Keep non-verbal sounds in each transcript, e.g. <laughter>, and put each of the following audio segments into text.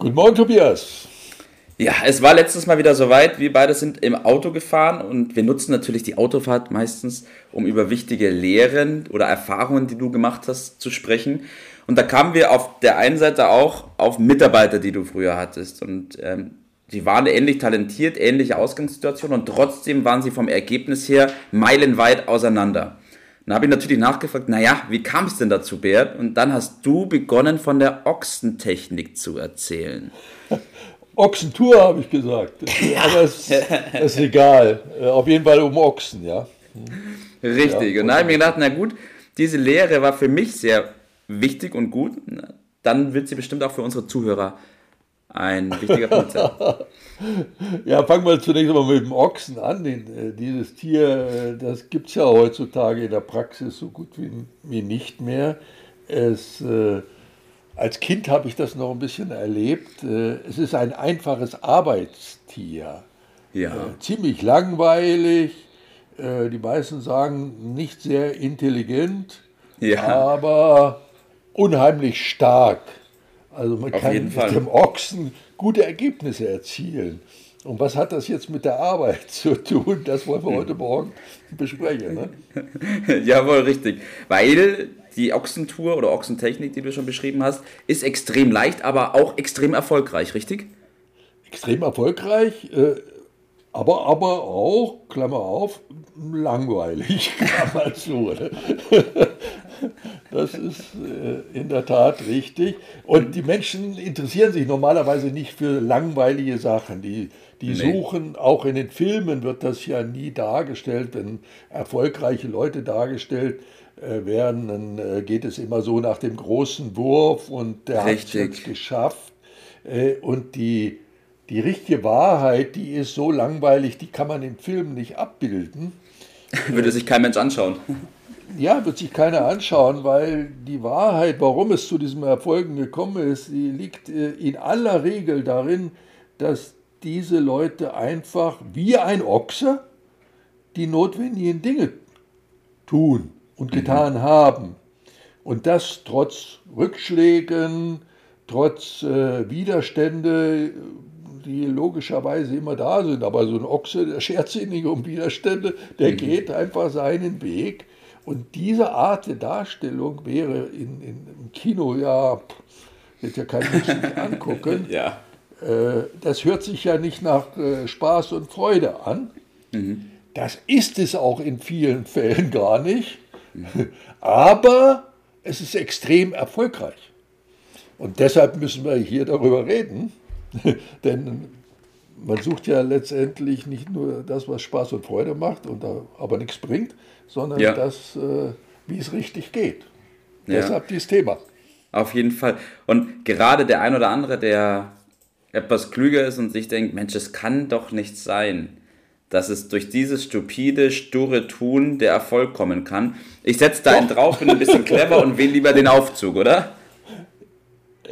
Guten Morgen, Tobias. Ja, es war letztes Mal wieder soweit. Wir beide sind im Auto gefahren und wir nutzen natürlich die Autofahrt meistens, um über wichtige Lehren oder Erfahrungen, die du gemacht hast, zu sprechen. Und da kamen wir auf der einen Seite auch auf Mitarbeiter, die du früher hattest. Und ähm, die waren ähnlich talentiert, ähnliche Ausgangssituation und trotzdem waren sie vom Ergebnis her meilenweit auseinander. Dann habe ich natürlich nachgefragt, naja, wie kam es denn dazu, Bert? Und dann hast du begonnen, von der Ochsentechnik zu erzählen. <laughs> Ochsentour, habe ich gesagt. Ja. Aber es <laughs> ist egal. Äh, auf jeden Fall um Ochsen, ja. Richtig. Ja, und da habe ich mir gedacht, na gut, diese Lehre war für mich sehr wichtig und gut. Dann wird sie bestimmt auch für unsere Zuhörer ein wichtiger Punkt sein. <laughs> ja, fangen wir zunächst mal mit dem Ochsen an. Den, äh, dieses Tier, äh, das gibt es ja heutzutage in der Praxis so gut wie, wie nicht mehr. Es, äh, als Kind habe ich das noch ein bisschen erlebt. Äh, es ist ein einfaches Arbeitstier. Ja. Äh, ziemlich langweilig. Äh, die meisten sagen nicht sehr intelligent, ja. aber unheimlich stark. Also man Auf kann mit Fall. dem Ochsen gute Ergebnisse erzielen. Und was hat das jetzt mit der Arbeit <laughs> zu tun? Das wollen wir heute Morgen besprechen. Ne? <laughs> Jawohl, richtig. Weil die Ochsentour oder Ochsentechnik, die du schon beschrieben hast, ist extrem leicht, aber auch extrem erfolgreich, richtig? Extrem erfolgreich, äh, aber, aber auch, Klammer auf, langweilig, <laughs> Klammer zu. Ne? Das ist äh, in der Tat richtig. Und die Menschen interessieren sich normalerweise nicht für langweilige Sachen. Die, die nee. suchen, auch in den Filmen wird das ja nie dargestellt, wenn erfolgreiche Leute dargestellt äh, werden, dann äh, geht es immer so nach dem großen Wurf und der hat es geschafft. Äh, und die, die richtige Wahrheit, die ist so langweilig, die kann man im Film nicht abbilden. Würde sich kein Mensch anschauen. Ja, wird sich keiner anschauen, weil die Wahrheit, warum es zu diesem Erfolgen gekommen ist, die liegt in aller Regel darin, dass diese Leute einfach wie ein Ochse die notwendigen Dinge tun und getan mhm. haben. Und das trotz Rückschlägen, trotz äh, Widerstände, die logischerweise immer da sind. Aber so ein Ochse, der schert sich nicht um Widerstände, der mhm. geht einfach seinen Weg. Und diese Art der Darstellung wäre in, in, im Kino ja, wird ja kein Mensch sich <laughs> angucken. ja. Äh, das hört sich ja nicht nach äh, Spaß und Freude an. Mhm. Das ist es auch in vielen Fällen gar nicht. <laughs> Aber es ist extrem erfolgreich. Und deshalb müssen wir hier darüber reden, <laughs> denn man sucht ja letztendlich nicht nur das, was Spaß und Freude macht und aber nichts bringt, sondern ja. das, äh, wie es richtig geht. Ja. Deshalb dieses Thema. Auf jeden Fall. Und gerade der ein oder andere, der etwas klüger ist und sich denkt, Mensch, es kann doch nicht sein, dass es durch dieses stupide, sture Tun der Erfolg kommen kann. Ich setze da einen <laughs> drauf, bin ein bisschen clever und wähle lieber den Aufzug, oder?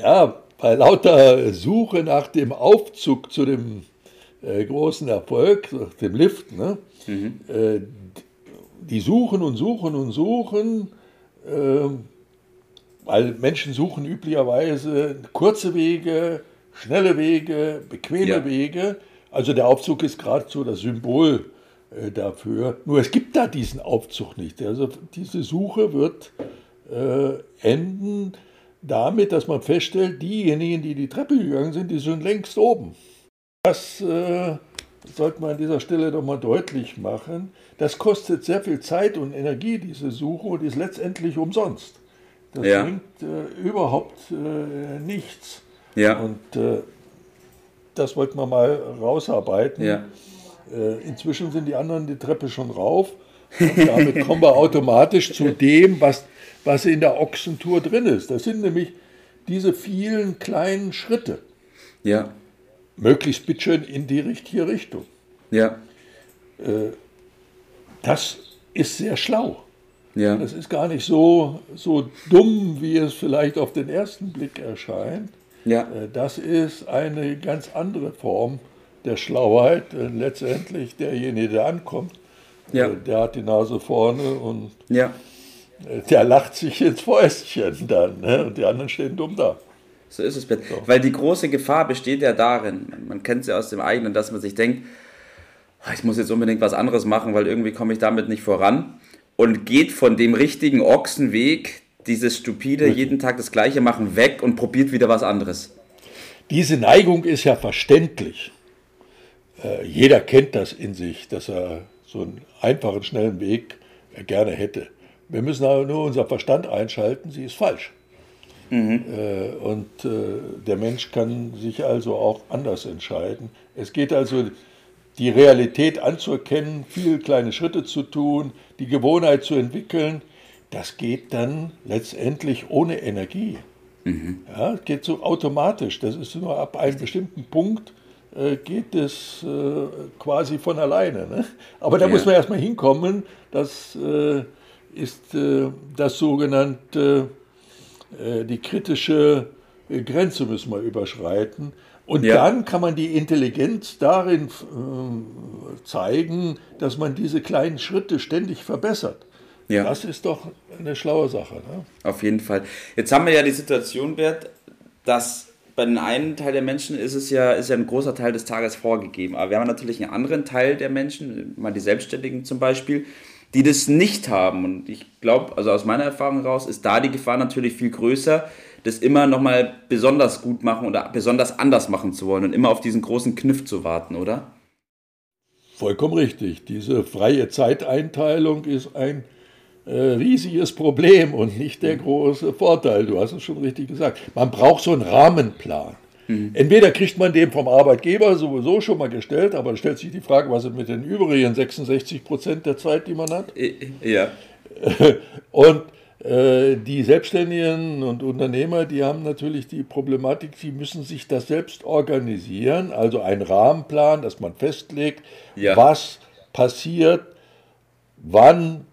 Ja, bei lauter Suche nach dem Aufzug zu dem äh, großen Erfolg, dem Lift, ne? Mhm. Äh, die suchen und suchen und suchen, äh, weil Menschen suchen üblicherweise kurze Wege, schnelle Wege, bequeme ja. Wege also der Aufzug ist geradezu das Symbol äh, dafür. Nur es gibt da diesen Aufzug nicht. Also diese Suche wird äh, enden damit, dass man feststellt, diejenigen, die die Treppe gegangen sind, die sind längst oben. Das äh, sollte man an dieser Stelle doch mal deutlich machen. Das kostet sehr viel Zeit und Energie, diese Suche, und ist letztendlich umsonst. Das ja. bringt äh, überhaupt äh, nichts. Ja. Und äh, das wollten wir mal rausarbeiten. Ja. Äh, inzwischen sind die anderen die Treppe schon rauf. <laughs> Und damit kommen wir automatisch zu dem, was, was in der Ochsentour drin ist. Das sind nämlich diese vielen kleinen Schritte. Ja. Möglichst bitteschön in die richtige Richtung. Ja. Äh, das ist sehr schlau. Ja. Das ist gar nicht so, so dumm, wie es vielleicht auf den ersten Blick erscheint. Ja. Äh, Das ist eine ganz andere Form der Schlauheit. Äh, Letztendlich derjenige, der ankommt, Ja. der hat die Nase vorne und Ja. Der lacht sich ins Fäustchen dann. Ne? Und die anderen stehen dumm da. So ist es. Bert. Weil die große Gefahr besteht ja darin, man, kennt es ja aus dem eigenen, dass man sich denkt, "Ah, ich muss jetzt unbedingt was anderes machen, weil irgendwie komme ich damit nicht voran. Und geht von dem richtigen Ochsenweg, dieses stupide, jeden Tag das Gleiche machen, weg und probiert wieder was anderes. Diese Neigung ist ja verständlich. Äh, jeder kennt das in sich, dass er so einen einfachen, schnellen Weg gerne hätte. Wir müssen aber nur unser Verstand einschalten, sie ist falsch. Äh, und äh, der Mensch kann sich also auch anders entscheiden. Es geht also die Realität anzuerkennen, viele kleine Schritte zu tun, die Gewohnheit zu entwickeln. Das geht dann letztendlich ohne Energie. Ja, es geht so automatisch. Das ist nur ab einem bestimmten Punkt äh, geht es quasi von alleine. Ne? Aber da Ja. muss man erstmal hinkommen. Das äh, ist äh, das sogenannte, äh, die kritische äh, Grenze müssen wir überschreiten. Und Ja. dann kann man die Intelligenz darin zeigen, dass man diese kleinen Schritte ständig verbessert. Ja. Das ist doch eine schlaue Sache. Ne? Auf jeden Fall. Jetzt haben wir ja die Situation, Bert, dass bei den einen Teil der Menschen ist es ja, ist ja ein großer Teil des Tages vorgegeben. Aber wir haben natürlich einen anderen Teil der Menschen, mal die Selbstständigen zum Beispiel, die das nicht haben. Und ich glaube, also aus meiner Erfahrung heraus, ist da die Gefahr natürlich viel größer, das immer nochmal besonders gut machen oder besonders anders machen zu wollen und immer auf diesen großen Kniff zu warten, oder? Vollkommen richtig. Diese freie Zeiteinteilung ist ein äh, riesiges Problem und nicht der große Vorteil. Du hast es schon richtig gesagt. Man braucht so einen Rahmenplan. Entweder kriegt man den vom Arbeitgeber sowieso schon mal gestellt, aber stellt sich die Frage, was ist mit den übrigen 66 Prozent der Zeit, die man hat? Ja. <laughs> Und äh, die Selbstständigen und Unternehmer, die haben natürlich die Problematik, sie müssen sich das selbst organisieren, also ein Rahmenplan, dass man festlegt, Ja. was passiert, wann,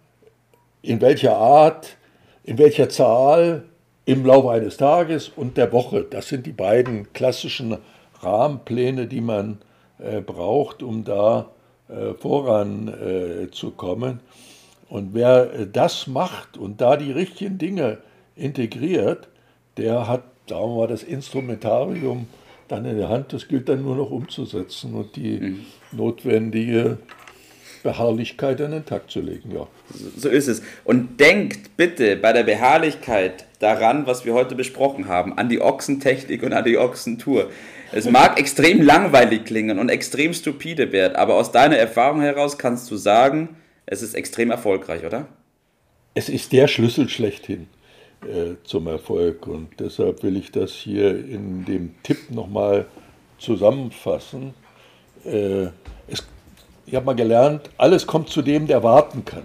in welcher Art, in welcher Zahl im Laufe eines Tages und der Woche. Das sind die beiden klassischen Rahmenpläne, die man äh, braucht, um da äh, voranzukommen. Äh, und wer äh, das macht und da die richtigen Dinge integriert, der hat, sagen wir mal, das Instrumentarium dann in der Hand. Das gilt dann nur noch umzusetzen und die notwendige Beharrlichkeit an den Tag zu legen. Ja. So ist es. Und denkt bitte bei der Beharrlichkeit daran, was wir heute besprochen haben, an die Ochsentechnik und an die Ochsentour. Es mag extrem langweilig klingen und extrem stupide werden, aber aus deiner Erfahrung heraus kannst du sagen, es ist extrem erfolgreich, oder? Es ist der Schlüssel schlechthin äh, zum Erfolg und deshalb will ich das hier in dem Tipp nochmal zusammenfassen. Äh, es, ich habe mal gelernt, alles kommt zu dem, der warten kann.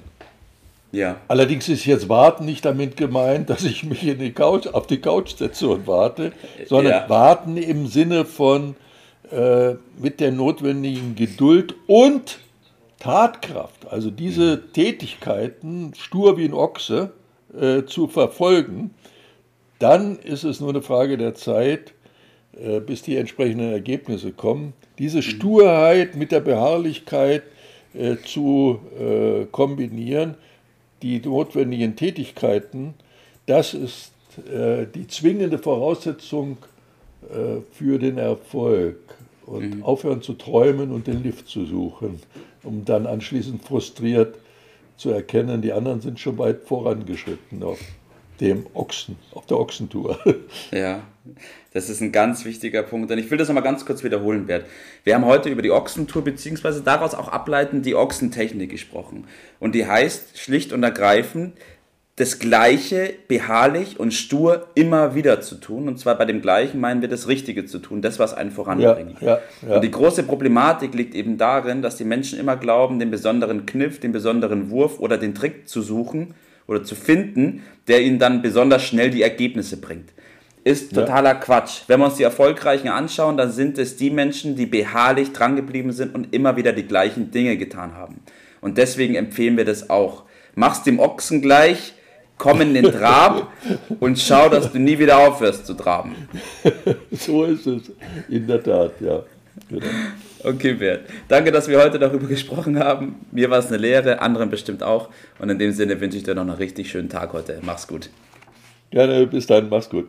Ja. Allerdings ist jetzt Warten nicht damit gemeint, dass ich mich in die Couch, auf die Couch setze und warte, sondern Ja. Warten im Sinne von äh, mit der notwendigen Geduld und Tatkraft, also diese Tätigkeiten stur wie ein Ochse äh, zu verfolgen, dann ist es nur eine Frage der Zeit, bis die entsprechenden Ergebnisse kommen. Diese Sturheit mit der Beharrlichkeit äh, zu äh, kombinieren, die notwendigen Tätigkeiten, das ist äh, die zwingende Voraussetzung äh, für den Erfolg. Und aufhören zu träumen und den Lift zu suchen, um dann anschließend frustriert zu erkennen, die anderen sind schon weit vorangeschritten auf dem Ochsen, auf der Ochsentour. <laughs> Ja, das ist ein ganz wichtiger Punkt. Und ich will das nochmal ganz kurz wiederholen, Bert. Wir haben heute über die Ochsentour beziehungsweise daraus auch ableitend die Ochsentechnik gesprochen. Und die heißt schlicht und ergreifend, das Gleiche beharrlich und stur immer wieder zu tun. Und zwar bei dem Gleichen meinen wir das Richtige zu tun, das, was einen voranbringt. Ja, ja, ja. Und die große Problematik liegt eben darin, dass die Menschen immer glauben, den besonderen Kniff, den besonderen Wurf oder den Trick zu suchen oder zu finden, der ihnen dann besonders schnell die Ergebnisse bringt. ist totaler ja. Quatsch. Wenn wir uns die Erfolgreichen anschauen, dann sind es die Menschen, die beharrlich drangeblieben sind und immer wieder die gleichen Dinge getan haben. Und deswegen empfehlen wir das auch. Mach's dem Ochsen gleich, komm in den Trab <laughs> und schau, dass du nie wieder aufhörst zu traben. <laughs> so ist es, in der Tat, ja. Genau. Okay, Bert. Danke, dass wir heute darüber gesprochen haben. Mir war es eine Lehre, anderen bestimmt auch. Und in dem Sinne wünsche ich dir noch einen richtig schönen Tag heute. Mach's gut. Gerne, bis dann, mach's gut.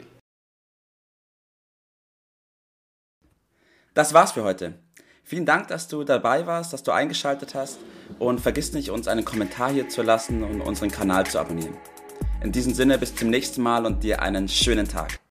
Das war's für heute. Vielen Dank, dass du dabei warst, dass du eingeschaltet hast und vergiss nicht, uns einen Kommentar hier zu lassen und unseren Kanal zu abonnieren. In diesem Sinne bis zum nächsten Mal und dir einen schönen Tag.